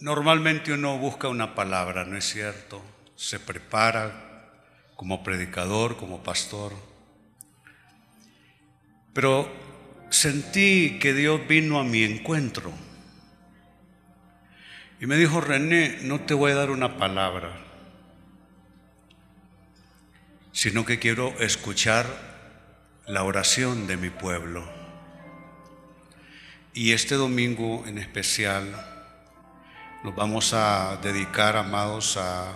Normalmente uno busca una palabra, ¿no es cierto? Se prepara como predicador, como pastor. Pero sentí que Dios vino a mi encuentro y me dijo, René, no te voy a dar una palabra, sino que quiero escuchar la oración de mi pueblo. Y este domingo en especial, nos vamos a dedicar, amados, a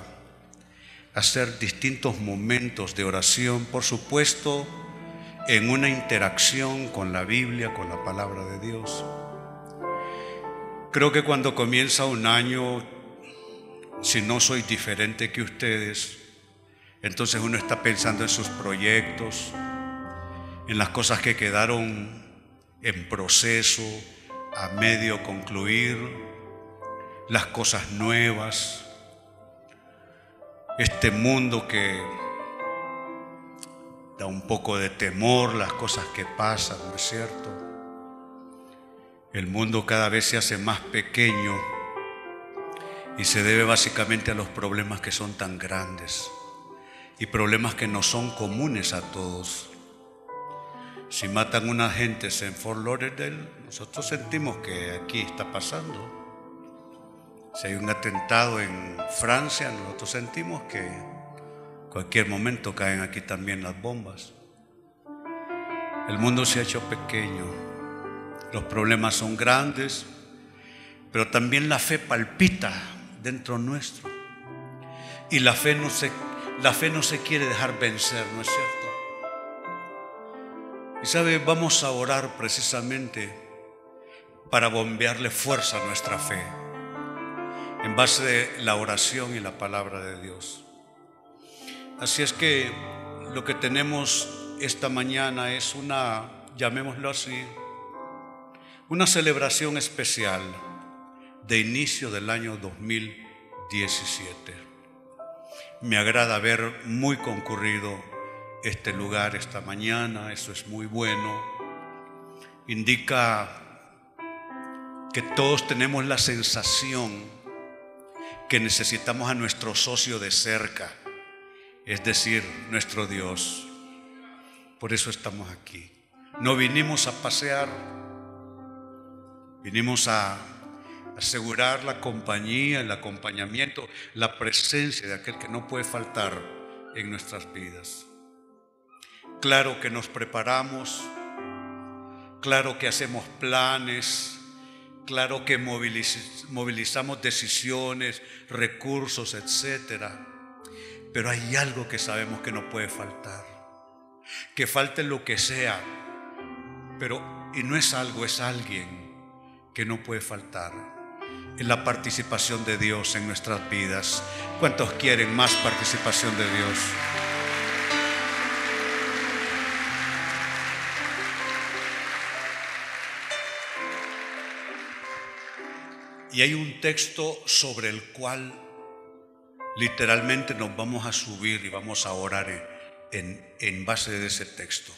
hacer distintos momentos de oración, por supuesto, en una interacción con la Biblia, con la palabra de Dios. Creo que cuando comienza un año, si no soy diferente que ustedes, entonces uno está pensando en sus proyectos, en las cosas que quedaron en proceso, a medio concluir, las cosas nuevas, este mundo que da un poco de temor, las cosas que pasan, ¿no es cierto? El mundo cada vez se hace más pequeño y se debe básicamente a los problemas que son tan grandes y problemas que no son comunes a todos. Si matan una gente en Fort Lauderdale, nosotros sentimos que aquí está pasando. Si hay un atentado en Francia, nosotros sentimos que cualquier momento caen aquí también las bombas. El mundo se ha hecho pequeño, los problemas son grandes, pero también la fe palpita dentro nuestro. Y la fe no se, la fe no se quiere dejar vencer, ¿no es cierto? Y sabe, vamos a orar precisamente para bombearle fuerza a nuestra fe en base de la oración y la palabra de Dios. Así es que lo que tenemos esta mañana es una, llamémoslo así, una celebración especial de inicio del año 2017. Me agrada ver muy concurrido este lugar esta mañana, eso es muy bueno. Indica que todos tenemos la sensación que necesitamos a nuestro socio de cerca, es decir, nuestro Dios. Por eso estamos aquí. No vinimos a pasear, vinimos a asegurar la compañía, el acompañamiento, la presencia de aquel que no puede faltar en nuestras vidas. Claro que nos preparamos, claro que hacemos planes, Claro que movilizamos decisiones, recursos, etcétera. Pero hay algo que sabemos que no puede faltar. Que falte lo que sea. Pero, y no es algo, es alguien que no puede faltar. Es la participación de Dios en nuestras vidas. ¿Cuántos quieren más participación de Dios? Y hay un texto sobre el cual literalmente nos vamos a subir y vamos a orar en, base de ese texto.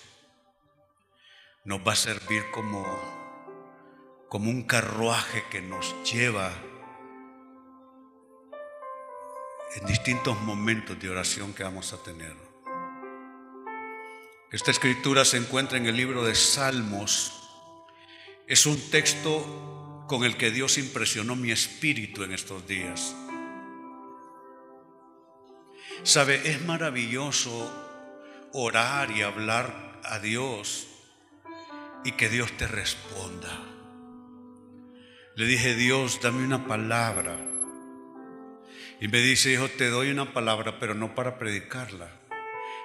Nos va a servir como, como un carruaje que nos lleva en distintos momentos de oración que vamos a tener. Esta escritura se encuentra en el libro de Salmos. Es un texto con el que Dios impresionó mi espíritu en estos días. Sabe, es maravilloso orar y hablar a Dios y que Dios te responda. Le dije, Dios, dame una palabra. Y me dice, hijo, te doy una palabra, pero no para predicarla,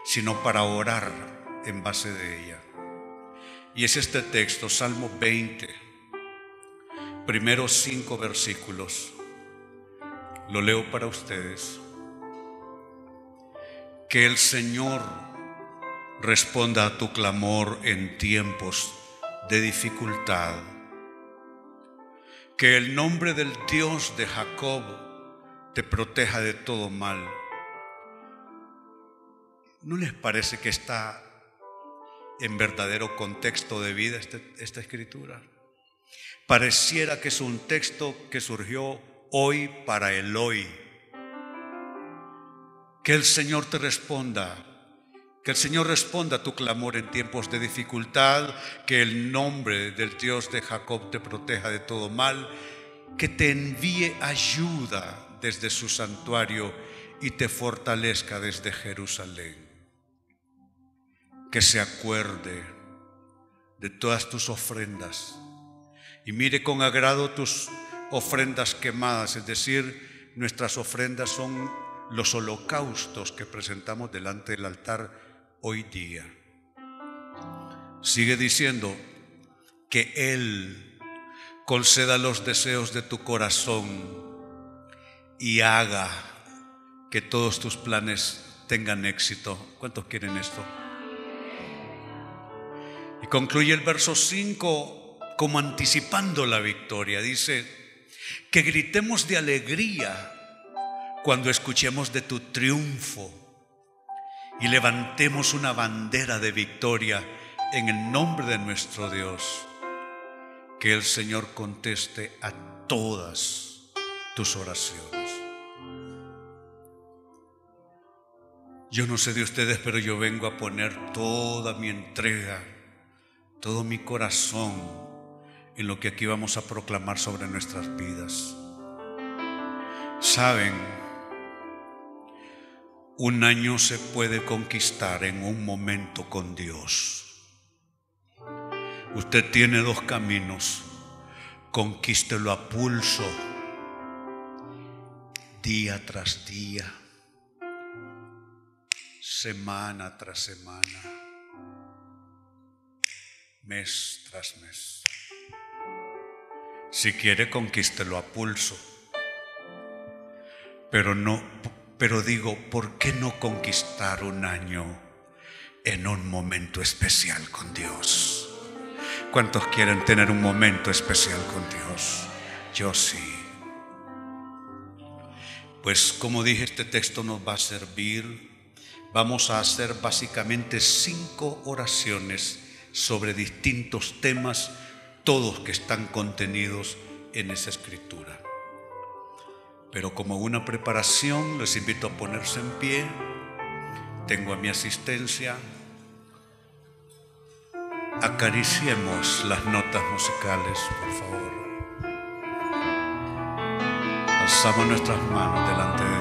sino para orar en base de ella. Y es este texto, Salmo 20 primeros cinco versículos. Lo leo para ustedes. Que el Señor responda a tu clamor en tiempos de dificultad. Que el nombre del Dios de Jacob te proteja de todo mal. ¿No les parece que está en verdadero contexto de vida este, esta escritura? Pareciera que es un texto que surgió hoy para el hoy. Que el Señor te responda, que el Señor responda a tu clamor en tiempos de dificultad, que el nombre del Dios de Jacob te proteja de todo mal, que te envíe ayuda desde su santuario y te fortalezca desde Jerusalén. Que se acuerde de todas tus ofrendas y mire con agrado tus ofrendas quemadas, es decir, nuestras ofrendas son los holocaustos que presentamos delante del altar hoy día. Sigue diciendo que Él conceda los deseos de tu corazón y haga que todos tus planes tengan éxito. ¿Cuántos quieren esto? Y concluye el verso 5 como anticipando la victoria. Dice, que gritemos de alegría cuando escuchemos de tu triunfo y levantemos una bandera de victoria en el nombre de nuestro Dios. Que el Señor conteste a todas tus oraciones. Yo no sé de ustedes, pero yo vengo a poner toda mi entrega, todo mi corazón en lo que aquí vamos a proclamar sobre nuestras vidas. Saben, un año se puede conquistar en un momento con Dios. Usted tiene dos caminos. Conquístelo a pulso, día tras día, semana tras semana, mes tras mes. Si quiere, conquístelo a pulso. Pero no, pero digo, ¿por qué no conquistar un año en un momento especial con Dios? ¿Cuántos quieren tener un momento especial con Dios? Yo sí. Pues como dije, este texto nos va a servir. Vamos a hacer básicamente cinco oraciones sobre distintos temas todos que están contenidos en esa escritura. Pero como una preparación, les invito a ponerse en pie. Tengo a mi asistencia. Acariciemos las notas musicales, por favor. Alzamos nuestras manos delante de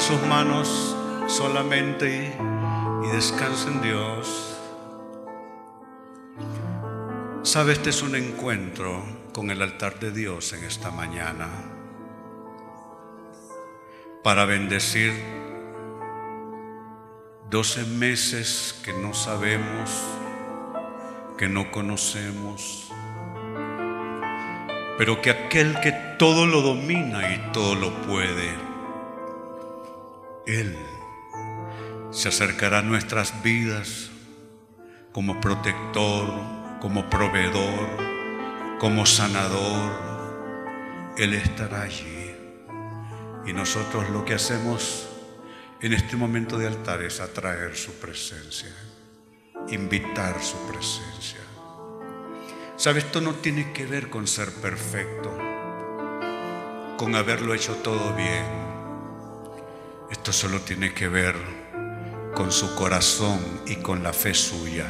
Sus manos solamente y, y descanse en Dios. Sabe, este es un encuentro con el altar de Dios en esta mañana para bendecir 12 meses que no sabemos, que no conocemos, pero que aquel que todo lo domina y todo lo puede, Él se acercará a nuestras vidas como protector, como proveedor, como sanador. Él estará allí. Y nosotros lo que hacemos en este momento de altar es atraer su presencia, invitar su presencia. ¿Sabes? Esto no tiene que ver con ser perfecto, con haberlo hecho todo bien. Esto solo tiene que ver con su corazón y con la fe suya.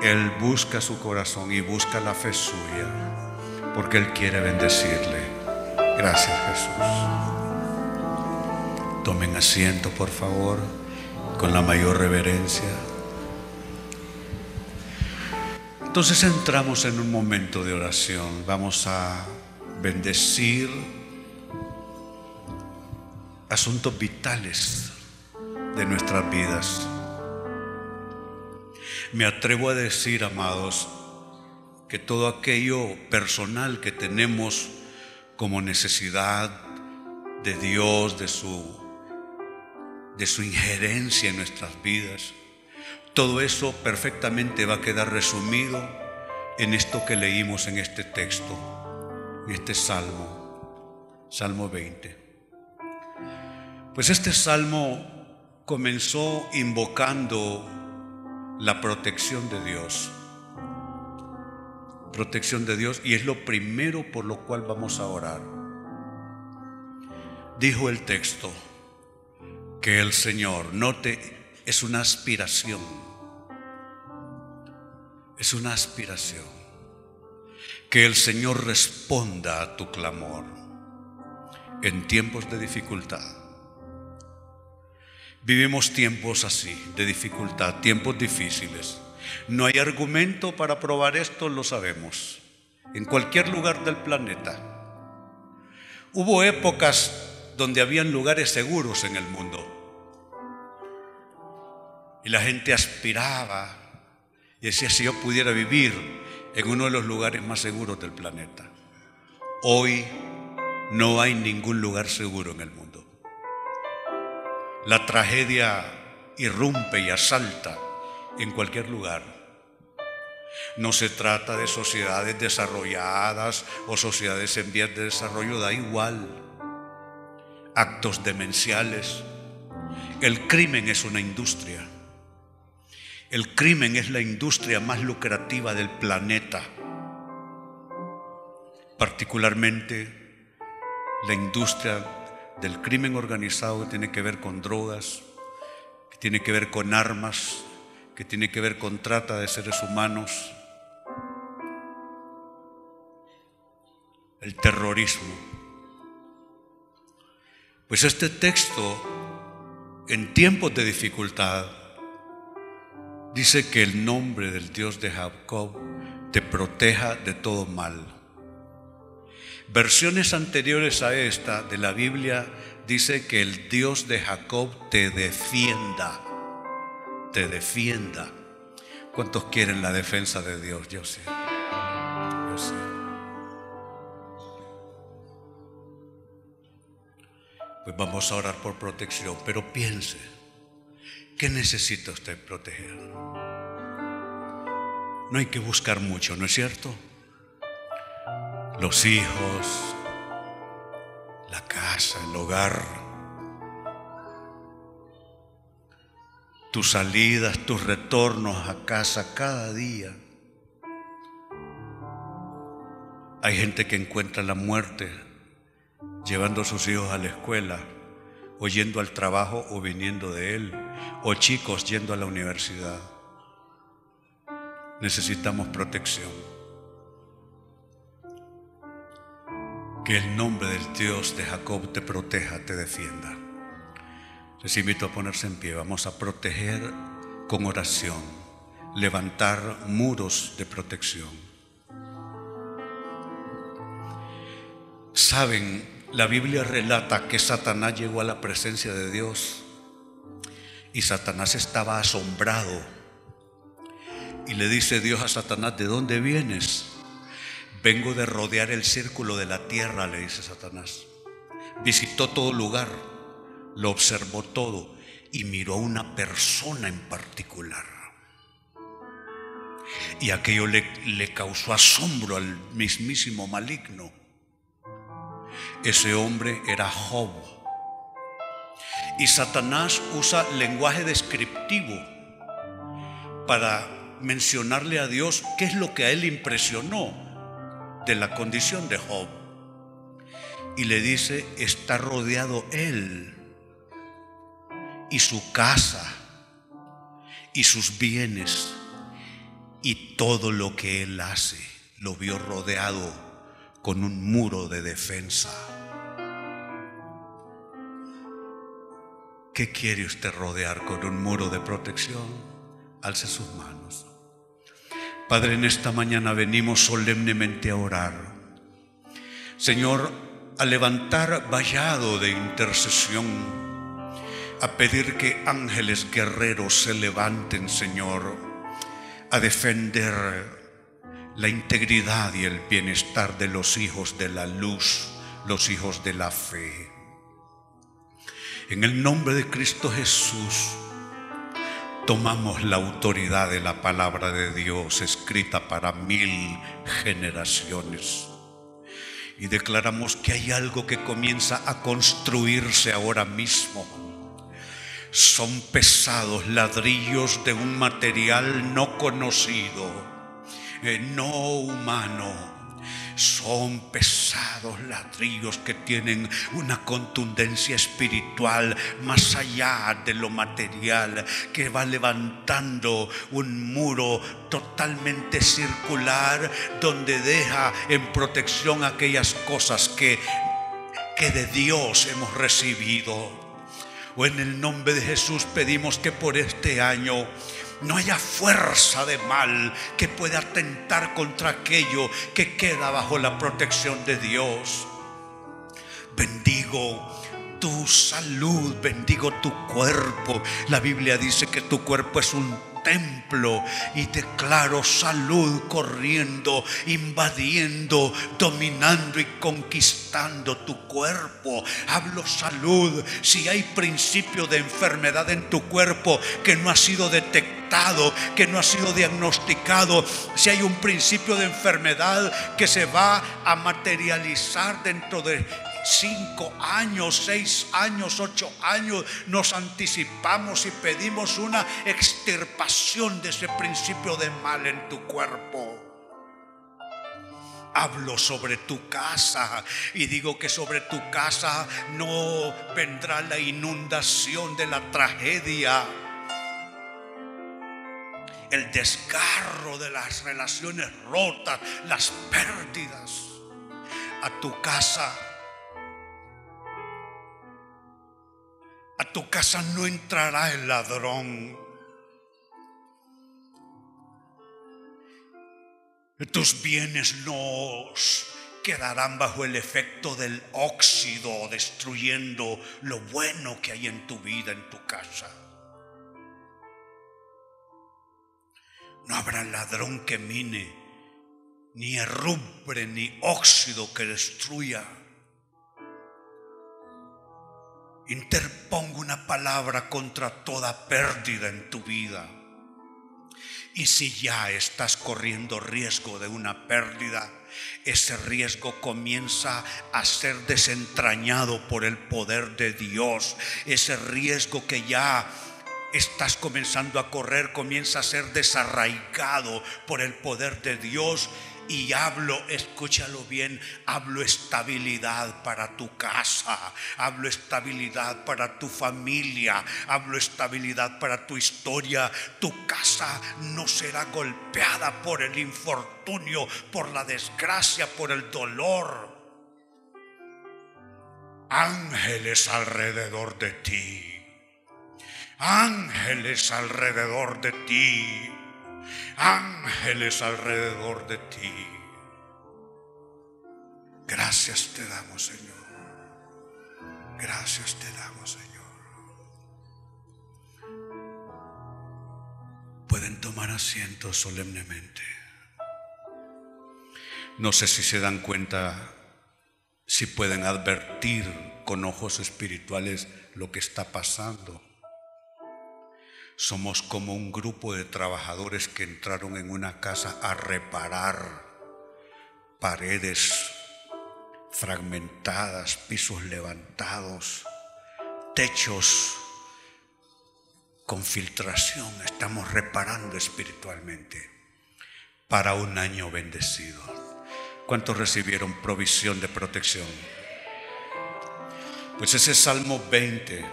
Él busca su corazón y busca la fe suya porque Él quiere bendecirle. Gracias Jesús. Tomen asiento, por favor, con la mayor reverencia. Entonces entramos en un momento de oración. Vamos a bendecir asuntos vitales de nuestras vidas. Me atrevo a decir, amados, que todo aquello personal que tenemos como necesidad de Dios, de su, de su injerencia en nuestras vidas, todo eso perfectamente va a quedar resumido en esto que leímos en este texto, en este salmo, Salmo 20. Pues este salmo comenzó invocando la protección de Dios. Protección de Dios y es lo primero por lo cual vamos a orar. Dijo el texto que el Señor, note, es una aspiración. Es una aspiración. Que el Señor responda a tu clamor en tiempos de dificultad. Vivimos tiempos así, de dificultad, tiempos difíciles. No hay argumento para probar esto, lo sabemos. En cualquier lugar del planeta. Hubo épocas donde habían lugares seguros en el mundo. Y la gente aspiraba y decía, si yo pudiera vivir en uno de los lugares más seguros del planeta. Hoy no hay ningún lugar seguro en el mundo. La tragedia irrumpe y asalta en cualquier lugar. No se trata de sociedades desarrolladas o sociedades en vías de desarrollo, da igual. Actos demenciales. El crimen es una industria. El crimen es la industria más lucrativa del planeta. Particularmente la industria del crimen organizado que tiene que ver con drogas, que tiene que ver con armas, que tiene que ver con trata de seres humanos, el terrorismo. Pues este texto, en tiempos de dificultad, dice que el nombre del Dios de Jacob te proteja de todo mal. Versiones anteriores a esta de la Biblia dice que el Dios de Jacob te defienda, te defienda. ¿Cuántos quieren la defensa de Dios? Yo sé, yo sé. Pues vamos a orar por protección, pero piense, ¿qué necesita usted proteger? No hay que buscar mucho, ¿no es cierto? Los hijos, la casa, el hogar, tus salidas, tus retornos a casa cada día. Hay gente que encuentra la muerte llevando a sus hijos a la escuela, o yendo al trabajo o viniendo de él, o chicos yendo a la universidad. Necesitamos protección. Que el nombre del Dios de Jacob te proteja, te defienda. Les invito a ponerse en pie. Vamos a proteger con oración, levantar muros de protección. Saben, la Biblia relata que Satanás llegó a la presencia de Dios y Satanás estaba asombrado. Y le dice Dios a Satanás, ¿de dónde vienes? Vengo de rodear el círculo de la tierra, le dice Satanás. Visitó todo lugar lo observó todo y miró a una persona en particular. Y aquello le, le, causó asombro al mismísimo maligno. Ese hombre era Job. Y Satanás usa lenguaje descriptivo para mencionarle a Dios qué es lo que a él impresionó de la condición de Job. Y le dice, está rodeado él y su casa y sus bienes y todo lo que él hace lo vio rodeado con un muro de defensa. ¿Qué quiere usted rodear con un muro de protección? Alce sus manos. Padre, en esta mañana venimos solemnemente a orar. Señor, a levantar vallado de intercesión a pedir que ángeles guerreros se levanten, Señor, a defender la integridad y el bienestar de los hijos de la luz, los hijos de la fe. En el nombre de Cristo Jesús, tomamos la autoridad de la palabra de Dios escrita para mil generaciones y declaramos que hay algo que comienza a construirse ahora mismo son pesados ladrillos de un material no conocido, eh, no humano. Son pesados ladrillos que tienen una contundencia espiritual más allá de lo material, que va levantando un muro totalmente circular donde deja en protección aquellas cosas que, que de Dios hemos recibido. O en el nombre de Jesús pedimos que por este año no haya fuerza de mal que pueda atentar contra aquello que queda bajo la protección de Dios. Bendigo tu salud, bendigo tu cuerpo. La Biblia dice que tu cuerpo es un templo y declaro salud corriendo, invadiendo, dominando y conquistando tu cuerpo. Hablo salud. Si hay principio de enfermedad en tu cuerpo que no ha sido detectado, que no ha sido diagnosticado, si hay un principio de enfermedad que se va a materializar dentro de cinco años, seis años, ocho años, nos anticipamos y pedimos una extirpación de ese principio de mal en tu cuerpo. Hablo sobre tu casa y digo que sobre tu casa no vendrá la inundación de la tragedia, el desgarro de las relaciones rotas, las pérdidas. A tu casa A tu casa no entrará el ladrón. Tus bienes no quedarán bajo el efecto del óxido, destruyendo lo bueno que hay en tu vida, en tu casa. No habrá ladrón que mine, ni herrumbre, ni óxido que destruya interpongo una palabra contra toda pérdida en tu vida. Y si ya estás corriendo riesgo de una pérdida, ese riesgo comienza a ser desentrañado por el poder de Dios. Ese riesgo que ya estás comenzando a correr comienza a ser desarraigado por el poder de Dios y hablo, escúchalo bien, hablo estabilidad para tu casa, hablo estabilidad para tu familia, hablo estabilidad para tu historia. Tu casa no será golpeada por el infortunio, por la desgracia, por el dolor. Ángeles alrededor de ti ángeles alrededor de ti, ángeles alrededor de ti. Gracias te damos, Señor. Gracias te damos, Señor. Pueden tomar asiento solemnemente. No sé si se dan cuenta, si pueden advertir con ojos espirituales lo que está pasando. Somos como un grupo de trabajadores que entraron en una casa a reparar paredes fragmentadas, pisos levantados, techos con filtración. Estamos reparando espiritualmente para un año bendecido. ¿Cuántos recibieron provisión de protección? Pues ese Salmo 20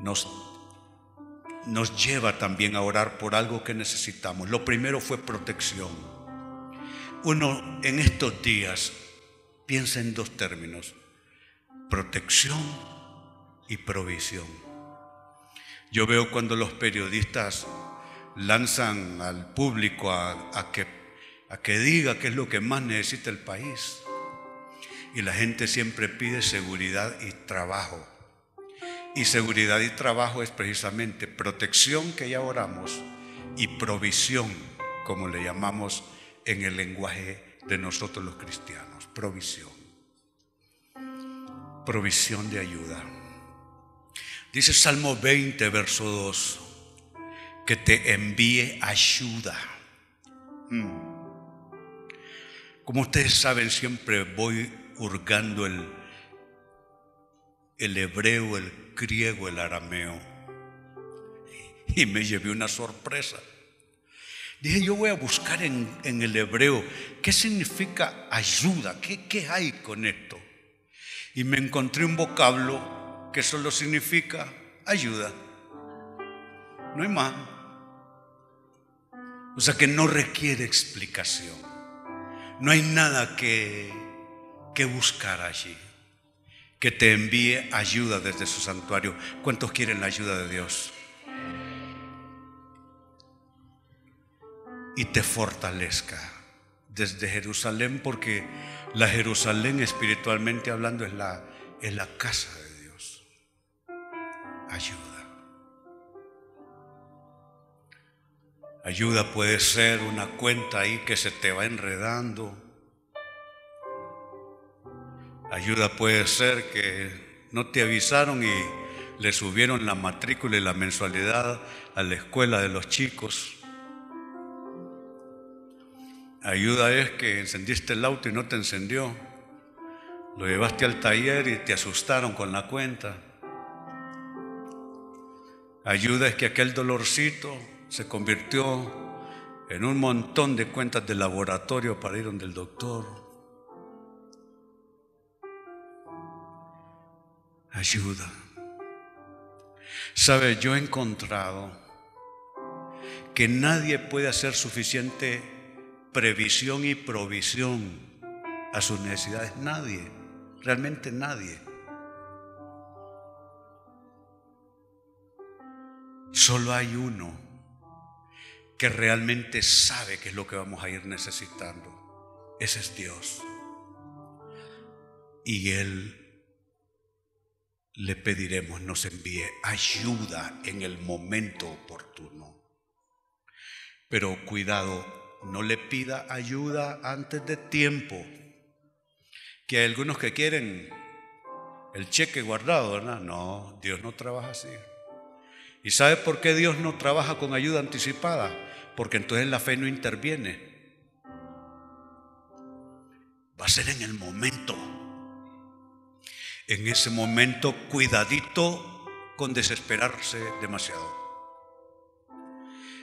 nos, nos lleva también a orar por algo que necesitamos. Lo primero fue protección. Uno en estos días piensa en dos términos, protección y provisión. Yo veo cuando los periodistas lanzan al público a, que, a que diga qué es lo que más necesita el país. Y la gente siempre pide seguridad y trabajo. Y seguridad y trabajo es precisamente protección que ya oramos y provisión, como le llamamos en el lenguaje de nosotros los cristianos. Provisión. Provisión de ayuda. Dice Salmo 20, verso 2, que te envíe ayuda. Mm. Como ustedes saben, siempre voy hurgando el, el hebreo, el griego, el arameo. Y me llevé una sorpresa. Dije, yo voy a buscar en, el hebreo qué significa ayuda, ¿Qué, qué hay con esto. Y me encontré un vocablo que solo significa ayuda. No hay más. O sea que no requiere explicación. No hay nada que que buscar allí. Que te envíe ayuda desde su santuario. ¿Cuántos quieren la ayuda de Dios? Y te fortalezca desde Jerusalén, porque la Jerusalén espiritualmente hablando es la, es la casa de Dios. Ayuda. Ayuda puede ser una cuenta ahí que se te va enredando Ayuda puede ser que no te avisaron y le subieron la matrícula y la mensualidad a la escuela de los chicos. Ayuda es que encendiste el auto y no te encendió. Lo llevaste al taller y te asustaron con la cuenta. Ayuda es que aquel dolorcito se convirtió en un montón de cuentas de laboratorio para ir donde el doctor. Ayuda. Sabe, yo he encontrado que nadie puede hacer suficiente previsión y provisión a sus necesidades. Nadie, realmente nadie. Solo hay uno que realmente sabe qué es lo que vamos a ir necesitando. Ese es Dios. Y Él le pediremos nos envíe ayuda en el momento oportuno. Pero cuidado, no le pida ayuda antes de tiempo. Que hay algunos que quieren el cheque guardado, ¿verdad? No, Dios no trabaja así. ¿Y sabe por qué Dios no trabaja con ayuda anticipada? Porque entonces la fe no interviene. Va a ser en el momento en ese momento cuidadito con desesperarse demasiado.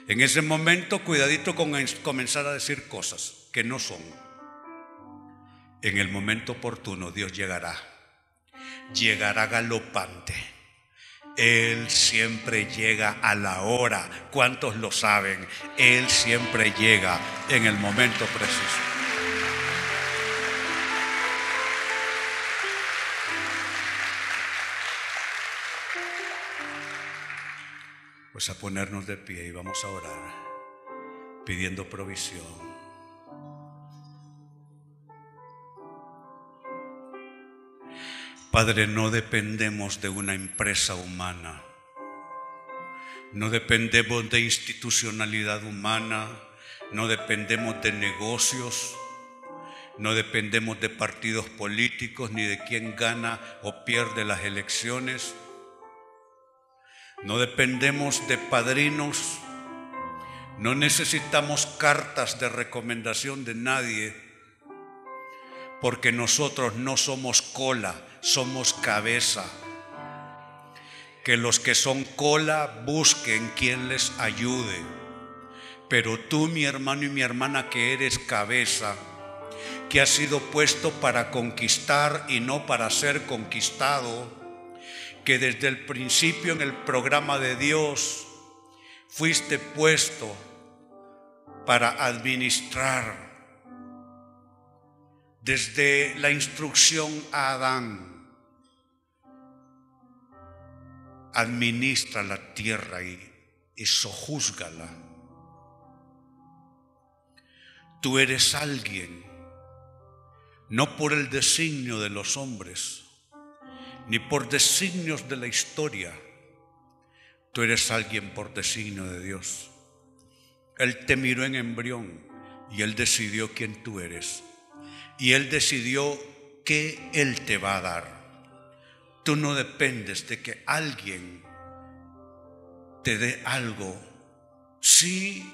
En ese momento cuidadito con comenzar a decir cosas que no son. En el momento oportuno Dios llegará. Llegará galopante. Él siempre llega a la hora. ¿Cuántos lo saben? Él siempre llega en el momento preciso. Pues a ponernos de pie y vamos a orar pidiendo provisión. Padre, no dependemos de una empresa humana, no dependemos de institucionalidad humana, no dependemos de negocios, no dependemos de partidos políticos ni de quién gana o pierde las elecciones, no dependemos de padrinos, no necesitamos cartas de recomendación de nadie, porque nosotros no somos cola, somos cabeza. Que los que son cola busquen quien les ayude. Pero tú, mi hermano y mi hermana, que eres cabeza, que has sido puesto para conquistar y no para ser conquistado, que desde el principio en el programa de Dios fuiste puesto para administrar desde la instrucción a Adán, administra la tierra y, y sojúzgala. Tú eres alguien, no por el designio de los hombres, ni por designios de la historia. Tú eres alguien por designio de Dios. Él te miró en embrión y Él decidió quién tú eres y Él decidió que Él te va a dar. Tú no dependes de que alguien te dé algo. Sí,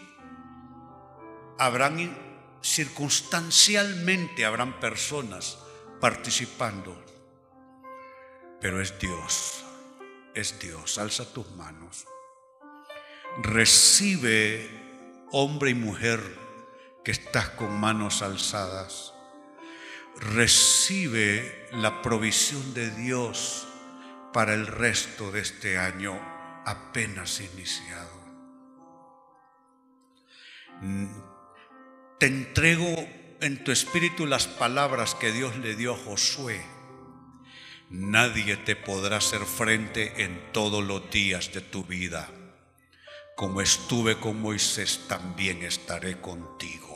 habrán circunstancialmente, habrán personas participando, pero es Dios, es Dios. Alza tus manos. Recibe, hombre y mujer, que estás con manos alzadas recibe la provisión de Dios para el resto de este año apenas iniciado. Te entrego en tu espíritu las palabras que Dios le dio a Josué. Nadie te podrá hacer frente en todos los días de tu vida. Como estuve con Moisés, también estaré contigo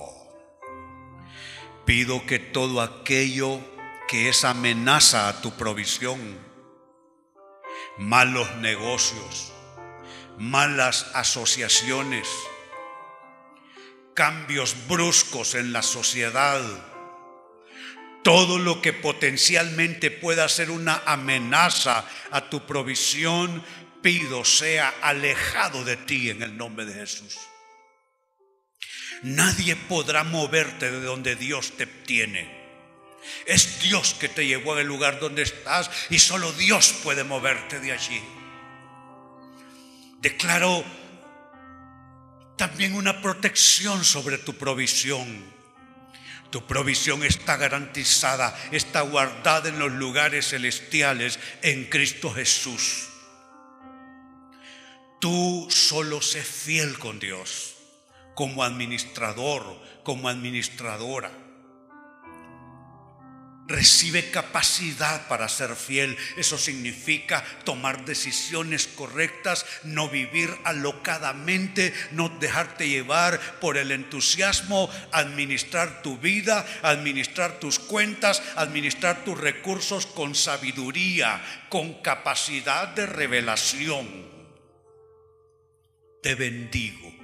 pido que todo aquello que es amenaza a tu provisión, malos negocios, malas asociaciones, cambios bruscos en la sociedad, todo lo que potencialmente pueda ser una amenaza a tu provisión, pido sea alejado de ti en el nombre de Jesús. Nadie podrá moverte de donde Dios te tiene. Es Dios que te llevó al lugar donde estás y solo Dios puede moverte de allí. Declaro también una protección sobre tu provisión. Tu provisión está garantizada, está guardada en los lugares celestiales en Cristo Jesús. Tú solo sé fiel con Dios como administrador, como administradora. Recibe capacidad para ser fiel. Eso significa tomar decisiones correctas, no vivir alocadamente, no dejarte llevar por el entusiasmo, administrar tu vida, administrar tus cuentas, administrar tus recursos con sabiduría, con capacidad de revelación. Te bendigo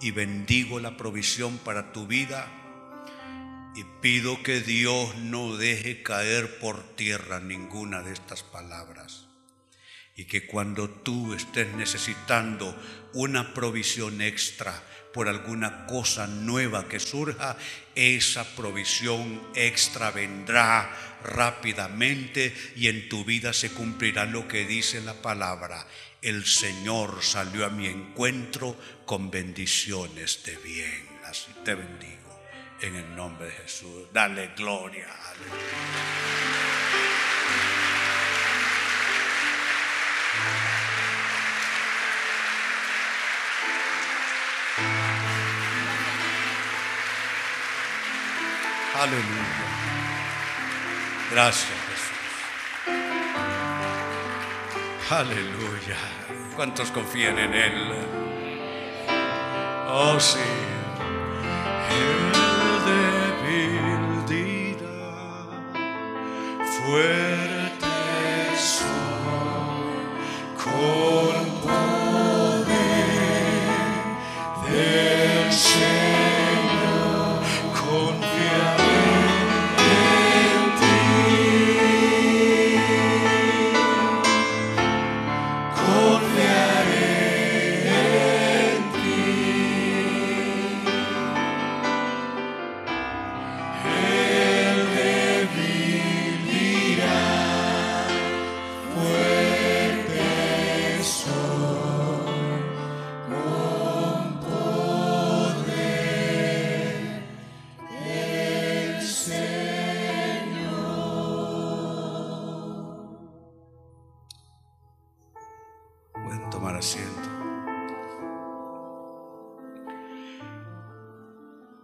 y bendigo la provisión para tu vida y pido que Dios no deje caer por tierra ninguna de estas palabras. Y que cuando tú estés necesitando una provisión extra por alguna cosa nueva que surja, esa provisión extra vendrá rápidamente y en tu vida se cumplirá lo que dice la palabra. El Señor salió a mi encuentro con bendiciones de bien. Así te bendigo en el nombre de Jesús. Dale gloria. Aleluya. Gracias. Aleluya. ¿Cuántos confían en Él? Oh, sí. Fuerte soy,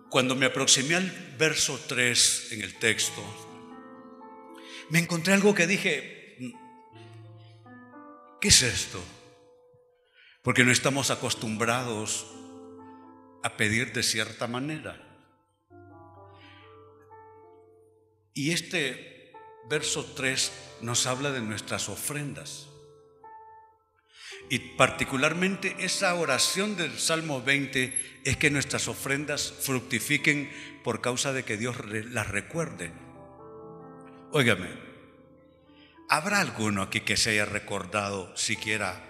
Cuando me aproximé al verso 3 en el texto, me encontré algo que dije, ¿qué es esto? Porque no estamos acostumbrados a pedir de cierta manera. Y este verso 3 nos habla de nuestras ofrendas. Y particularmente esa oración del Salmo 20 es que nuestras ofrendas fructifiquen por causa de que Dios las recuerde. Óigame, ¿habrá alguno aquí que se haya recordado siquiera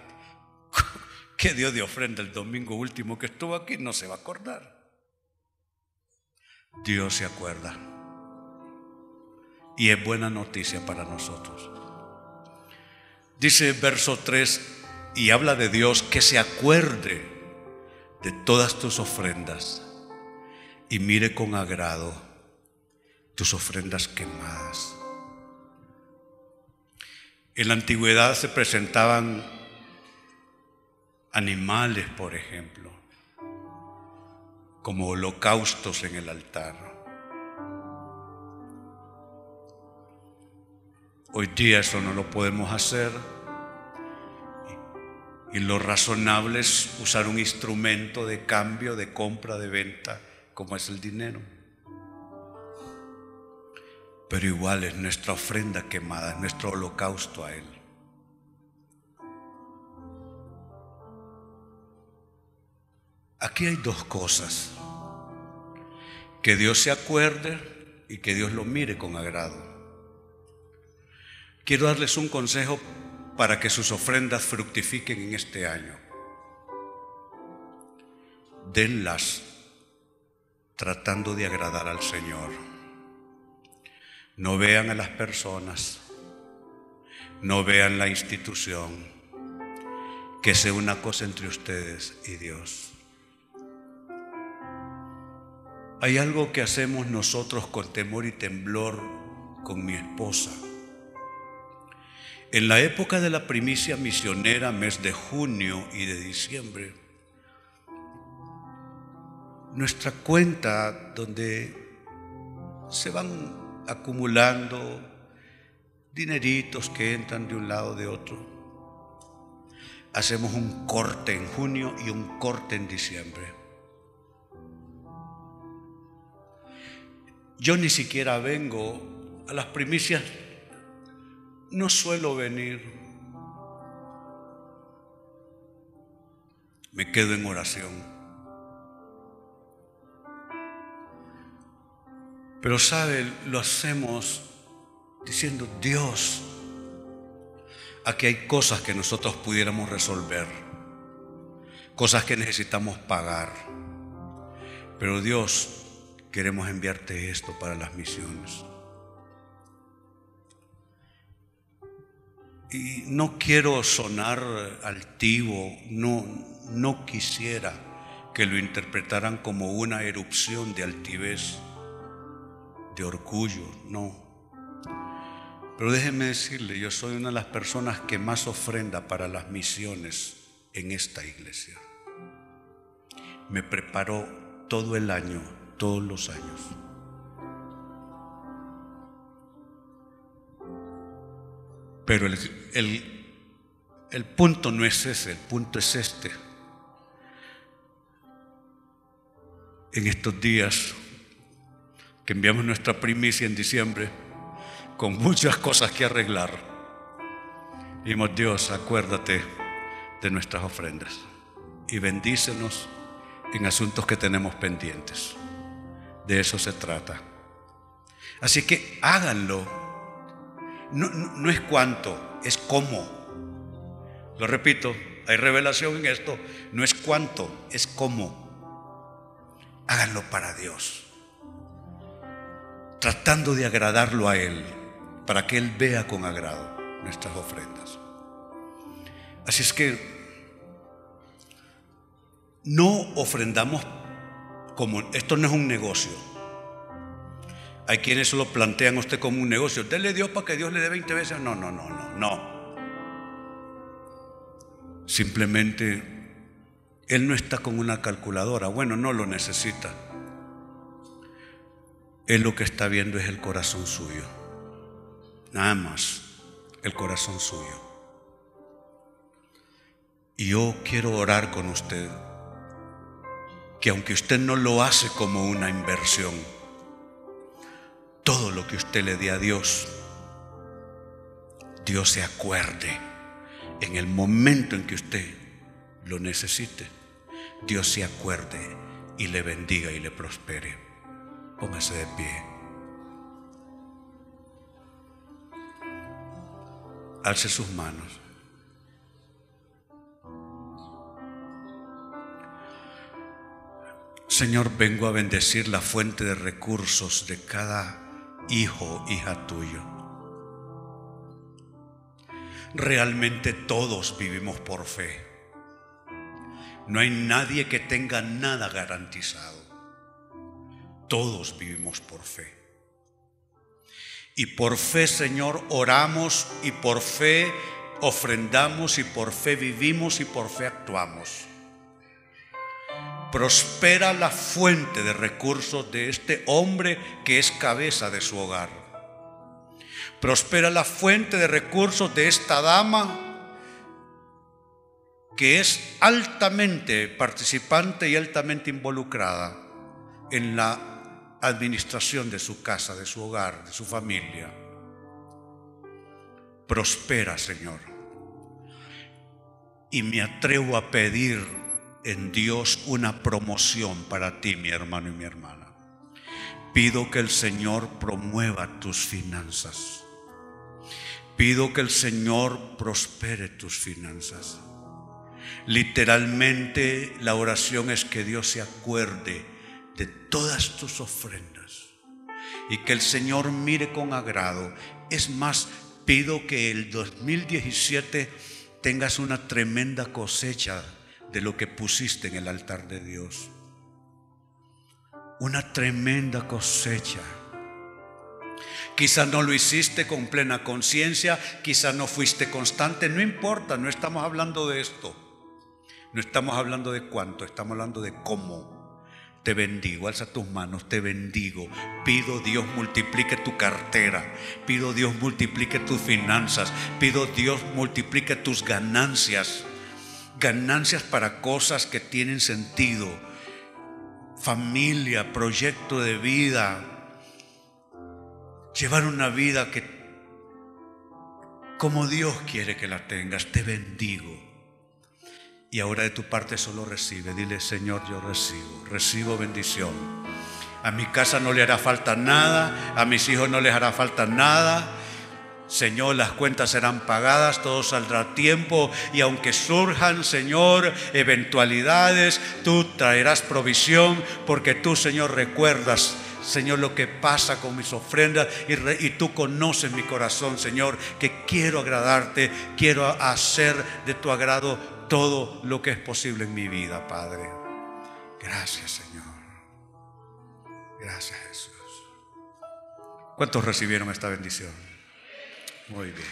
que dio de ofrenda el domingo último que estuvo aquí? No se va a acordar. Dios se acuerda. Y es buena noticia para nosotros. Dice verso 3, y habla de Dios que se acuerde de todas tus ofrendas y mire con agrado tus ofrendas quemadas. En la antigüedad se presentaban animales, por ejemplo, como holocaustos en el altar. Hoy día eso no lo podemos hacer. Y lo razonable es usar un instrumento de cambio, de compra, de venta, como es el dinero. Pero igual es nuestra ofrenda quemada, es nuestro holocausto a Él. Aquí hay dos cosas. Que Dios se acuerde y que Dios lo mire con agrado. Quiero darles un consejo para que sus ofrendas fructifiquen en este año. Denlas tratando de agradar al Señor. No vean a las personas, no vean la institución, que sea una cosa entre ustedes y Dios. Hay algo que hacemos nosotros con temor y temblor con mi esposa. En la época de la primicia misionera, mes de junio y de diciembre, nuestra cuenta donde se van acumulando dineritos que entran de un lado de otro, hacemos un corte en junio y un corte en diciembre. Yo ni siquiera vengo a las primicias no suelo venir. Me quedo en oración. Pero sabe, lo hacemos diciendo, Dios, aquí hay cosas que nosotros pudiéramos resolver, cosas que necesitamos pagar. Pero Dios, queremos enviarte esto para las misiones. No quiero sonar altivo, no, no quisiera que lo interpretaran como una erupción de altivez, de orgullo, no. Pero déjenme decirle, yo soy una de las personas que más ofrenda para las misiones en esta iglesia. Me preparo todo el año, todos los años. Pero el, el, punto no es ese, el punto es este. En estos días que enviamos nuestra primicia en diciembre, con muchas cosas que arreglar, dijimos, Dios, acuérdate de nuestras ofrendas y bendícenos en asuntos que tenemos pendientes. De eso se trata. Así que háganlo. No, es cuánto, es cómo. Lo repito, hay revelación en esto. No es cuánto, es cómo. Háganlo para Dios. Tratando de agradarlo a Él, para que Él vea con agrado nuestras ofrendas. Así es que no ofrendamos como esto no es un negocio. Hay quienes lo plantean a usted como un negocio. Usted le dio para que Dios le dé 20 veces. No, no, no, no, no. Simplemente Él no está con una calculadora. Bueno, no lo necesita. Él lo que está viendo es el corazón suyo. Nada más, el corazón suyo. Y yo quiero orar con usted que aunque usted no lo hace como una inversión, todo lo que usted le dé a Dios, Dios se acuerde en el momento en que usted lo necesite, Dios se acuerde y le bendiga y le prospere. Póngase de pie. Alce sus manos. Señor, vengo a bendecir la fuente de recursos de cada hijo, hija tuyo. Realmente todos vivimos por fe. No hay nadie que tenga nada garantizado. Todos vivimos por fe. Y por fe, Señor, oramos y por fe ofrendamos y por fe vivimos y por fe actuamos prospera la fuente de recursos de este hombre que es cabeza de su hogar. Prospera la fuente de recursos de esta dama que es altamente participante y altamente involucrada en la administración de su casa, de su hogar, de su familia. Prospera, Señor. Y me atrevo a pedir en Dios una promoción para ti, mi hermano y mi hermana. Pido que el Señor promueva tus finanzas. Pido que el Señor prospere tus finanzas. Literalmente la oración es que Dios se acuerde de todas tus ofrendas y que el Señor mire con agrado. Es más, pido que el 2017 tengas una tremenda cosecha de lo que pusiste en el altar de Dios. Una tremenda cosecha. Quizás no lo hiciste con plena conciencia, quizás no fuiste constante, no importa, no estamos hablando de esto. No estamos hablando de cuánto, estamos hablando de cómo. Te bendigo, alza tus manos, te bendigo. Pido Dios multiplique tu cartera, pido Dios multiplique tus finanzas, pido Dios multiplique tus ganancias ganancias para cosas que tienen sentido, familia, proyecto de vida, llevar una vida que como Dios quiere que la tengas, te bendigo. Y ahora de tu parte solo recibe, dile Señor, yo recibo, recibo bendición. A mi casa no le hará falta nada, a mis hijos no les hará falta nada Señor, las cuentas serán pagadas, todo saldrá a tiempo y aunque surjan, Señor, eventualidades, tú traerás provisión porque tú, Señor, recuerdas. Señor, lo que pasa con mis ofrendas y, y, tú conoces mi corazón, Señor, que quiero agradarte, quiero hacer de tu agrado todo lo que es posible en mi vida, Padre. Gracias, Señor. Gracias, Jesús. ¿Cuántos recibieron esta bendición? Muy bien.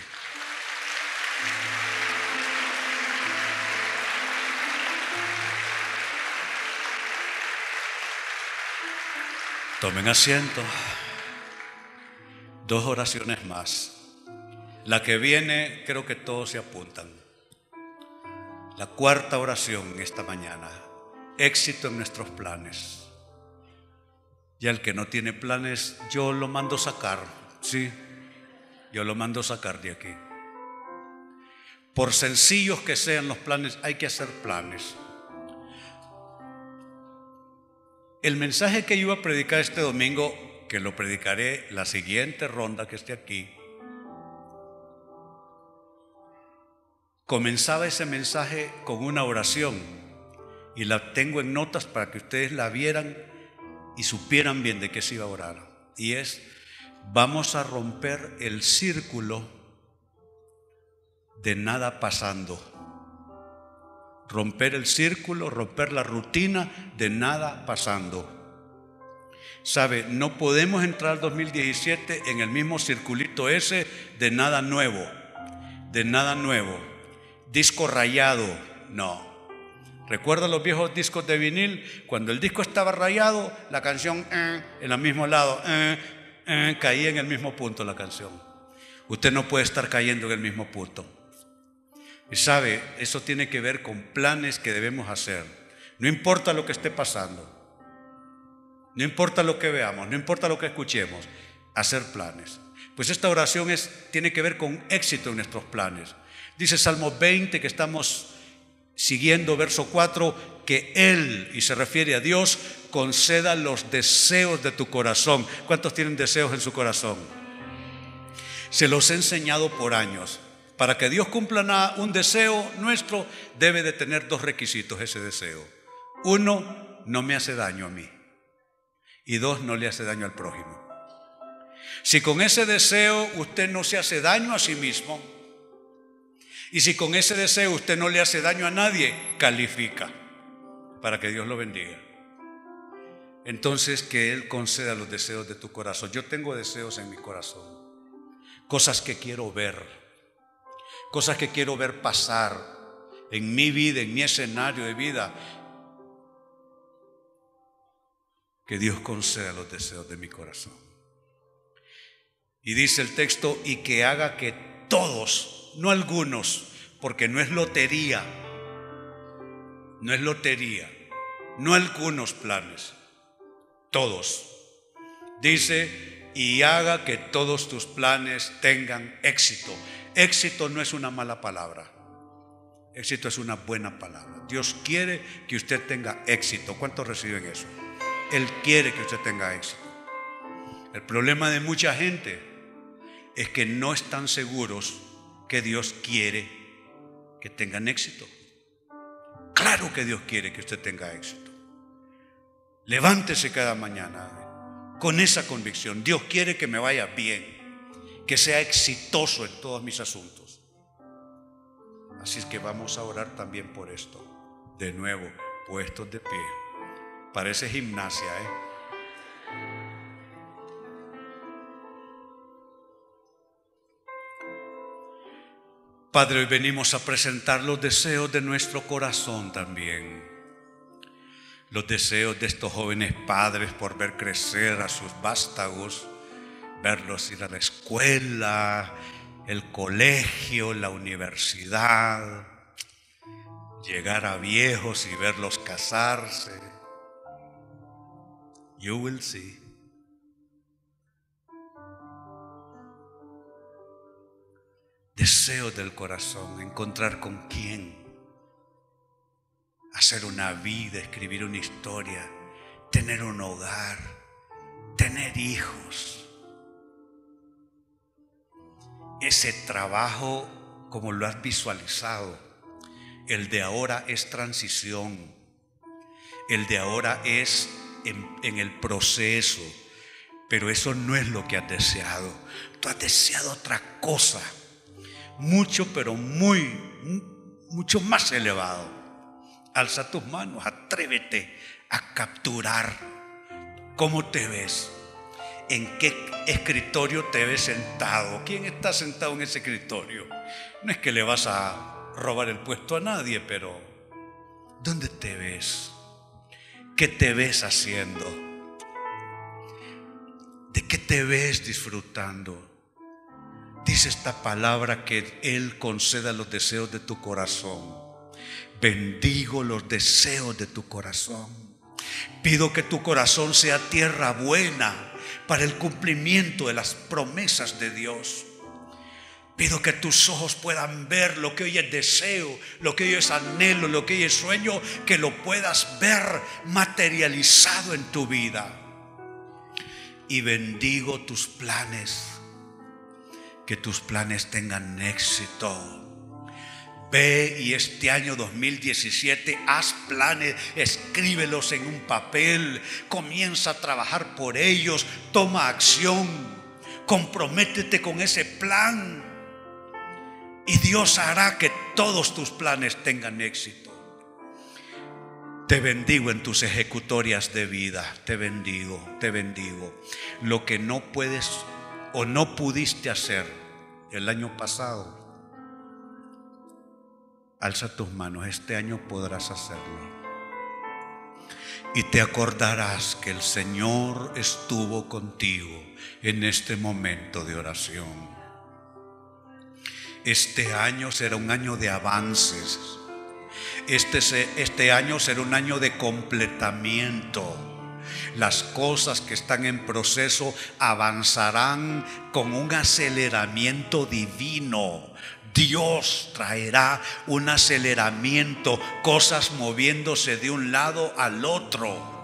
Tomen asiento. Dos oraciones más. La que viene, creo que todos se apuntan. La cuarta oración esta mañana. Éxito en nuestros planes. Ya el que no tiene planes, yo lo mando sacar. Sí, yo lo mando sacar de aquí. Por sencillos que sean los planes, hay que hacer planes. El mensaje que iba a predicar este domingo, que lo predicaré la siguiente ronda que esté aquí, comenzaba ese mensaje con una oración y la tengo en notas para que ustedes la vieran y supieran bien de qué se iba a orar. Y es, vamos a romper el círculo de nada pasando. Romper el círculo, romper la rutina de nada pasando. Sabe, no podemos entrar al 2017 en el mismo circulito ese de nada nuevo, de nada nuevo. Disco rayado, no. ¿Recuerda los viejos discos de vinil? Cuando el disco estaba rayado, la canción eh, en el mismo lado, eh, eh, caía en el mismo punto la canción. Usted no puede estar cayendo en el mismo punto. Y sabe, eso tiene que ver con planes que debemos hacer. No importa lo que esté pasando, no importa lo que veamos, no importa lo que escuchemos, hacer planes. Pues esta oración es, tiene que ver con éxito en nuestros planes. Dice Salmo 20 que estamos siguiendo verso 4, que Él, y se refiere a Dios, conceda los deseos de tu corazón. ¿Cuántos tienen deseos en su corazón? Se los he enseñado por años. Para que Dios cumpla un deseo nuestro, debe de tener dos requisitos ese deseo. Uno, no me hace daño a mí. Y dos, no le hace daño al prójimo. Si con ese deseo usted no se hace daño a sí mismo, y si con ese deseo usted no le hace daño a nadie, califica para que Dios lo bendiga. Entonces que Él conceda los deseos de tu corazón. Yo tengo deseos en mi corazón, cosas que quiero ver cosas que quiero ver pasar en mi vida, en mi escenario de vida. Que Dios conceda los deseos de mi corazón. Y dice el texto, y que haga que todos, no algunos, porque no es lotería, no es lotería, no algunos planes, todos. Dice, y haga que todos tus planes tengan éxito. Éxito no es una mala palabra. Éxito es una buena palabra. Dios quiere que usted tenga éxito. ¿Cuántos reciben eso? Él quiere que usted tenga éxito. El problema de mucha gente es que no están seguros que Dios quiere que tengan éxito. Claro que Dios quiere que usted tenga éxito. Levántese cada mañana con esa convicción. Dios quiere que me vaya bien que sea exitoso en todos mis asuntos. Así es que vamos a orar también por esto. De nuevo, puestos de pie. Parece gimnasia, ¿eh? Padre, hoy venimos a presentar los deseos de nuestro corazón también. Los deseos de estos jóvenes padres por ver crecer a sus vástagos verlos ir a la escuela, el colegio, la universidad, llegar a viejos y verlos casarse. You will see. Deseo del corazón, encontrar con quién, hacer una vida, escribir una historia, tener un hogar, tener hijos ese trabajo como lo has visualizado. El de ahora es transición. El de ahora es en, el proceso. Pero eso no es lo que has deseado. Tú has deseado otra cosa. Mucho, pero muy, mucho más elevado. Alza tus manos, atrévete a capturar cómo te ves en qué escritorio te ves sentado. ¿Quién está sentado en ese escritorio? No es que le vas a robar el puesto a nadie, pero ¿dónde te ves? ¿Qué te ves haciendo? ¿De qué te ves disfrutando? Dice esta palabra que Él conceda los deseos de tu corazón. bendigo los deseos de tu corazón. Pido que tu corazón sea tierra buena para el cumplimiento de las promesas de Dios. Pido que tus ojos puedan ver lo que hoy es deseo, lo que hoy es anhelo, lo que hoy es sueño, que lo puedas ver materializado en tu vida. Y bendigo tus planes, que tus planes tengan éxito. Ve y este año 2017 haz planes, escríbelos en un papel, comienza a trabajar por ellos, toma acción, comprométete con ese plan y Dios hará que todos tus planes tengan éxito. Te bendigo en tus ejecutorias de vida. Te bendigo, te bendigo. Lo que no puedes o no pudiste hacer el año pasado, alza tus manos. Este año podrás hacerlo. Y te acordarás que el Señor estuvo contigo en este momento de oración. Este año será un año de avances. Este, este año será un año de completamiento. Las cosas que están en proceso avanzarán con un aceleramiento divino. Dios traerá un aceleramiento, cosas moviéndose de un lado al otro.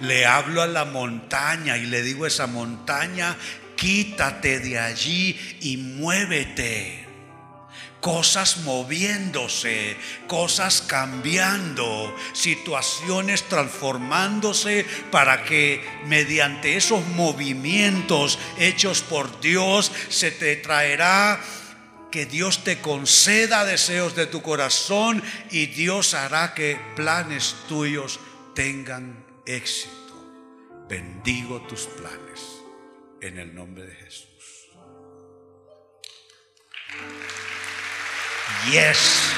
Le hablo a la montaña y le digo a esa montaña, quítate de allí y muévete. Cosas moviéndose, cosas cambiando, situaciones transformándose para que mediante esos movimientos hechos por Dios se te traerá que Dios te conceda deseos de tu corazón y Dios hará que planes tuyos tengan éxito. Bendigo tus planes en el nombre de Jesús. Yes.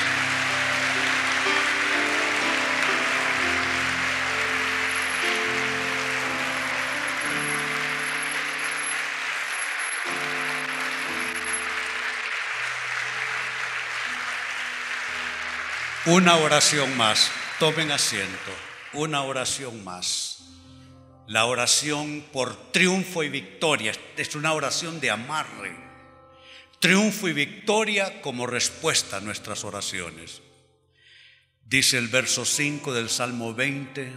Una oración más. Tomen asiento. Una oración más. La oración por triunfo y victoria es una oración de amarre. Triunfo y victoria como respuesta a nuestras oraciones. Dice el verso 5 del Salmo 20,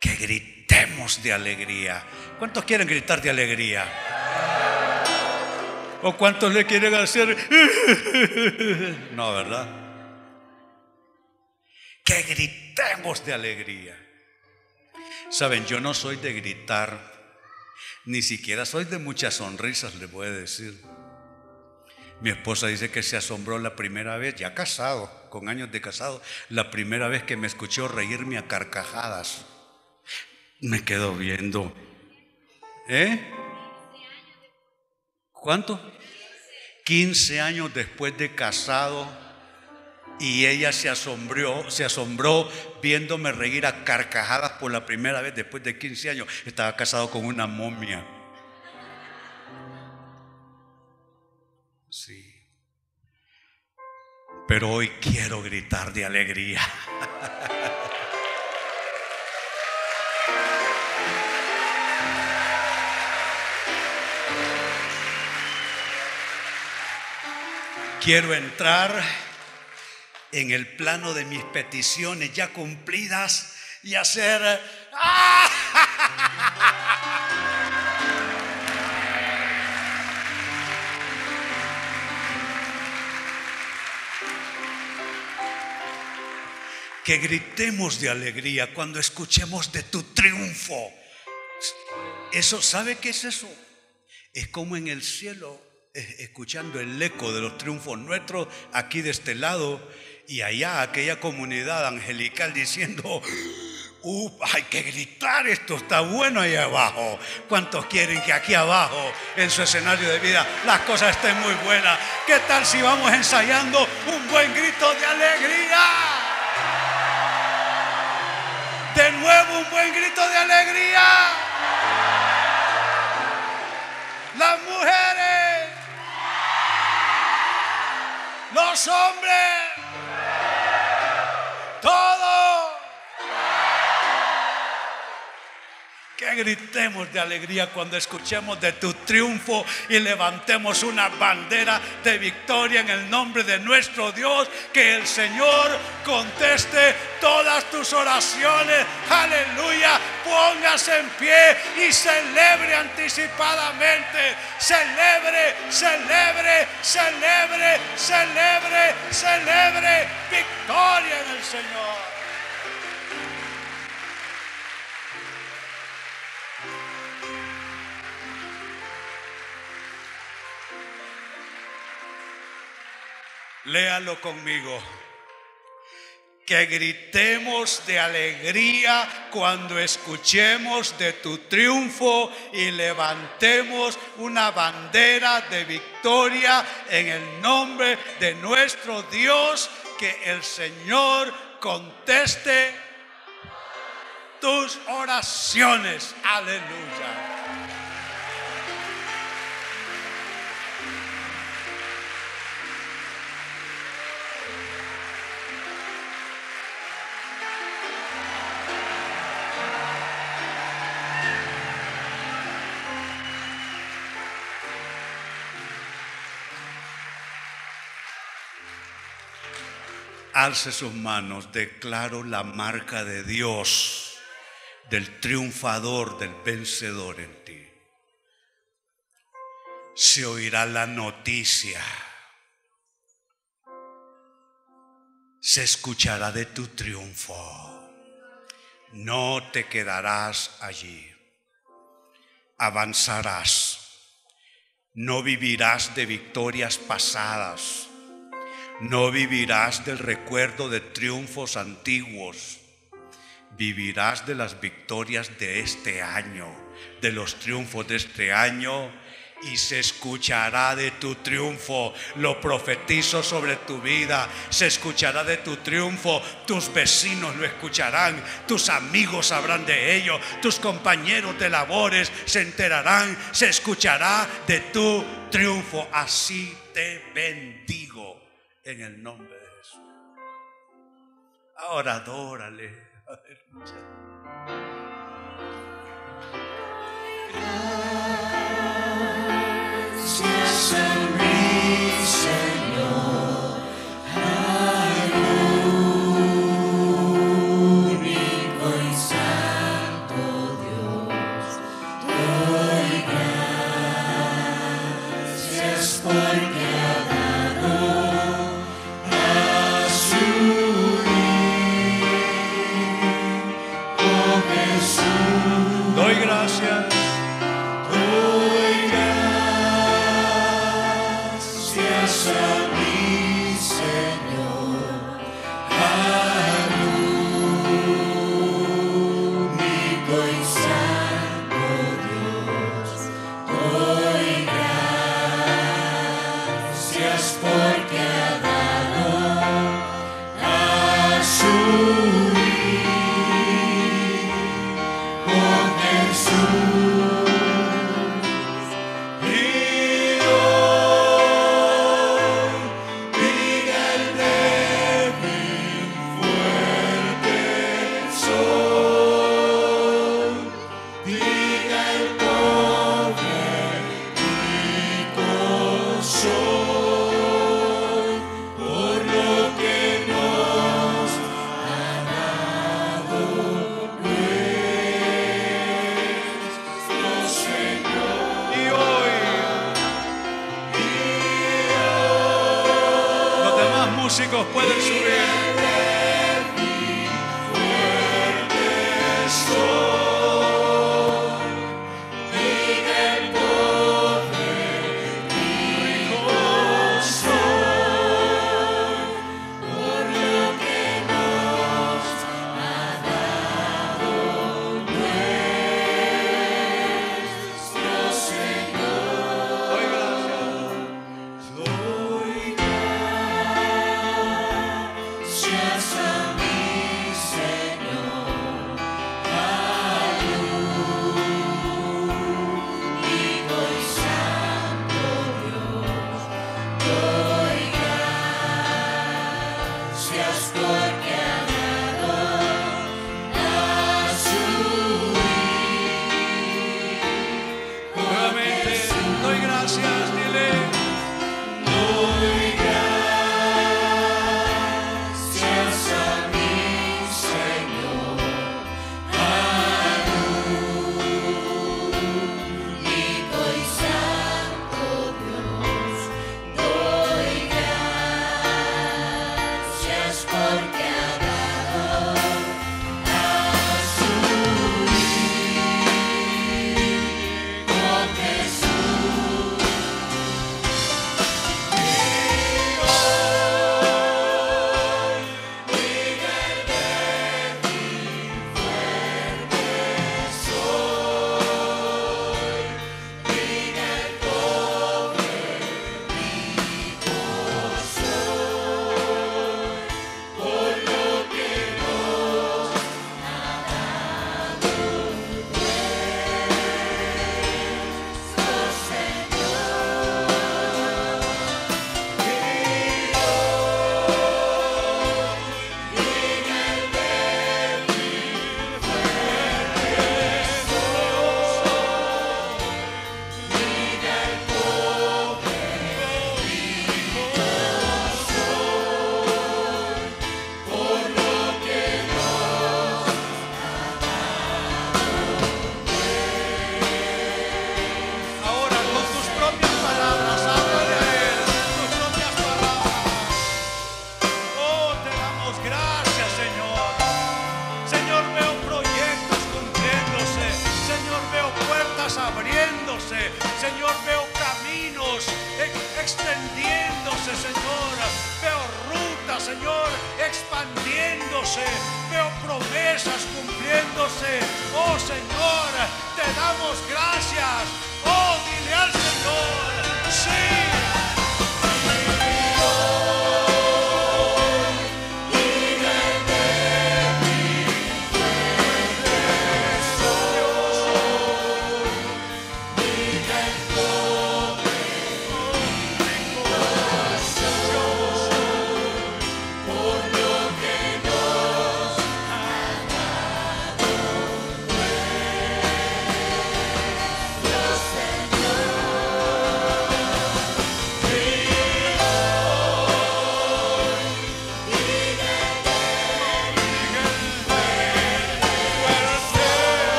que gritemos de alegría. ¿Cuántos quieren gritar de alegría? ¿O cuántos le quieren hacer? No, ¿verdad? Que gritemos de alegría. Saben, yo no soy de gritar, ni siquiera soy de muchas sonrisas, le voy a decir. Mi esposa dice que se asombró la primera vez, ya casado, con años de casado, la primera vez que me escuchó reírme a carcajadas. Me quedo viendo. ¿Eh? ¿Cuánto? 15 años después de casado y ella se asombró, se asombró viéndome reír a carcajadas por la primera vez después de 15 años. Estaba casado con una momia. Pero hoy quiero gritar de alegría. quiero entrar en el plano de mis peticiones ya cumplidas y hacer... Que gritemos de alegría cuando escuchemos de tu triunfo. Eso, ¿sabe qué es eso? Es como en el cielo, escuchando el eco de los triunfos nuestros aquí de este lado y allá aquella comunidad angelical diciendo, hay que gritar, esto está bueno ahí abajo. ¿Cuántos quieren que aquí abajo, en su escenario de vida, las cosas estén muy buenas? ¿Qué tal si vamos ensayando un buen grito de alegría? Nuevo un buen grito de alegría. Las mujeres, los hombres. Gritemos de alegría cuando escuchemos de tu triunfo y levantemos una bandera de victoria en el nombre de nuestro Dios. Que el Señor conteste todas tus oraciones. Aleluya. Póngase en pie y celebre anticipadamente. Celebre, celebre, celebre, celebre, celebre. Victoria en el Señor. Léalo conmigo. Que gritemos de alegría cuando escuchemos de tu triunfo y levantemos una bandera de victoria en el nombre de nuestro Dios. Que el Señor conteste tus oraciones. Aleluya. Alce sus manos, declaro la marca de Dios, del triunfador, del vencedor en ti. Se oirá la noticia, se escuchará de tu triunfo. No te quedarás allí, avanzarás, no vivirás de victorias pasadas no vivirás del recuerdo de triunfos antiguos, vivirás de las victorias de este año, de los triunfos de este año y se escuchará de tu triunfo. Lo profetizo sobre tu vida. Se escuchará de tu triunfo. Tus vecinos lo escucharán. Tus amigos sabrán de ello. Tus compañeros de labores se enterarán. Se escuchará de tu triunfo. Así te bendigo en el nombre de Jesús. Ahora adórale.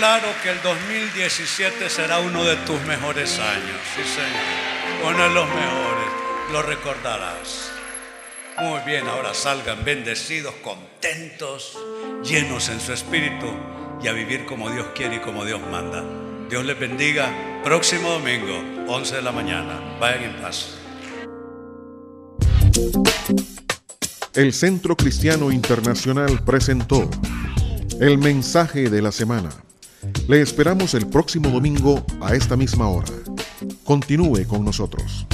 Declaro que el 2017 será uno de tus mejores años. Sí, Señor. Uno de los mejores. Lo recordarás. Muy bien, ahora salgan bendecidos, contentos, llenos en su espíritu y a vivir como Dios quiere y como Dios manda. Dios les bendiga. Próximo domingo, 11 de la mañana. Vayan en paz. El Centro Cristiano Internacional presentó el mensaje de la semana. Le esperamos el próximo domingo a esta misma hora. Continúe con nosotros.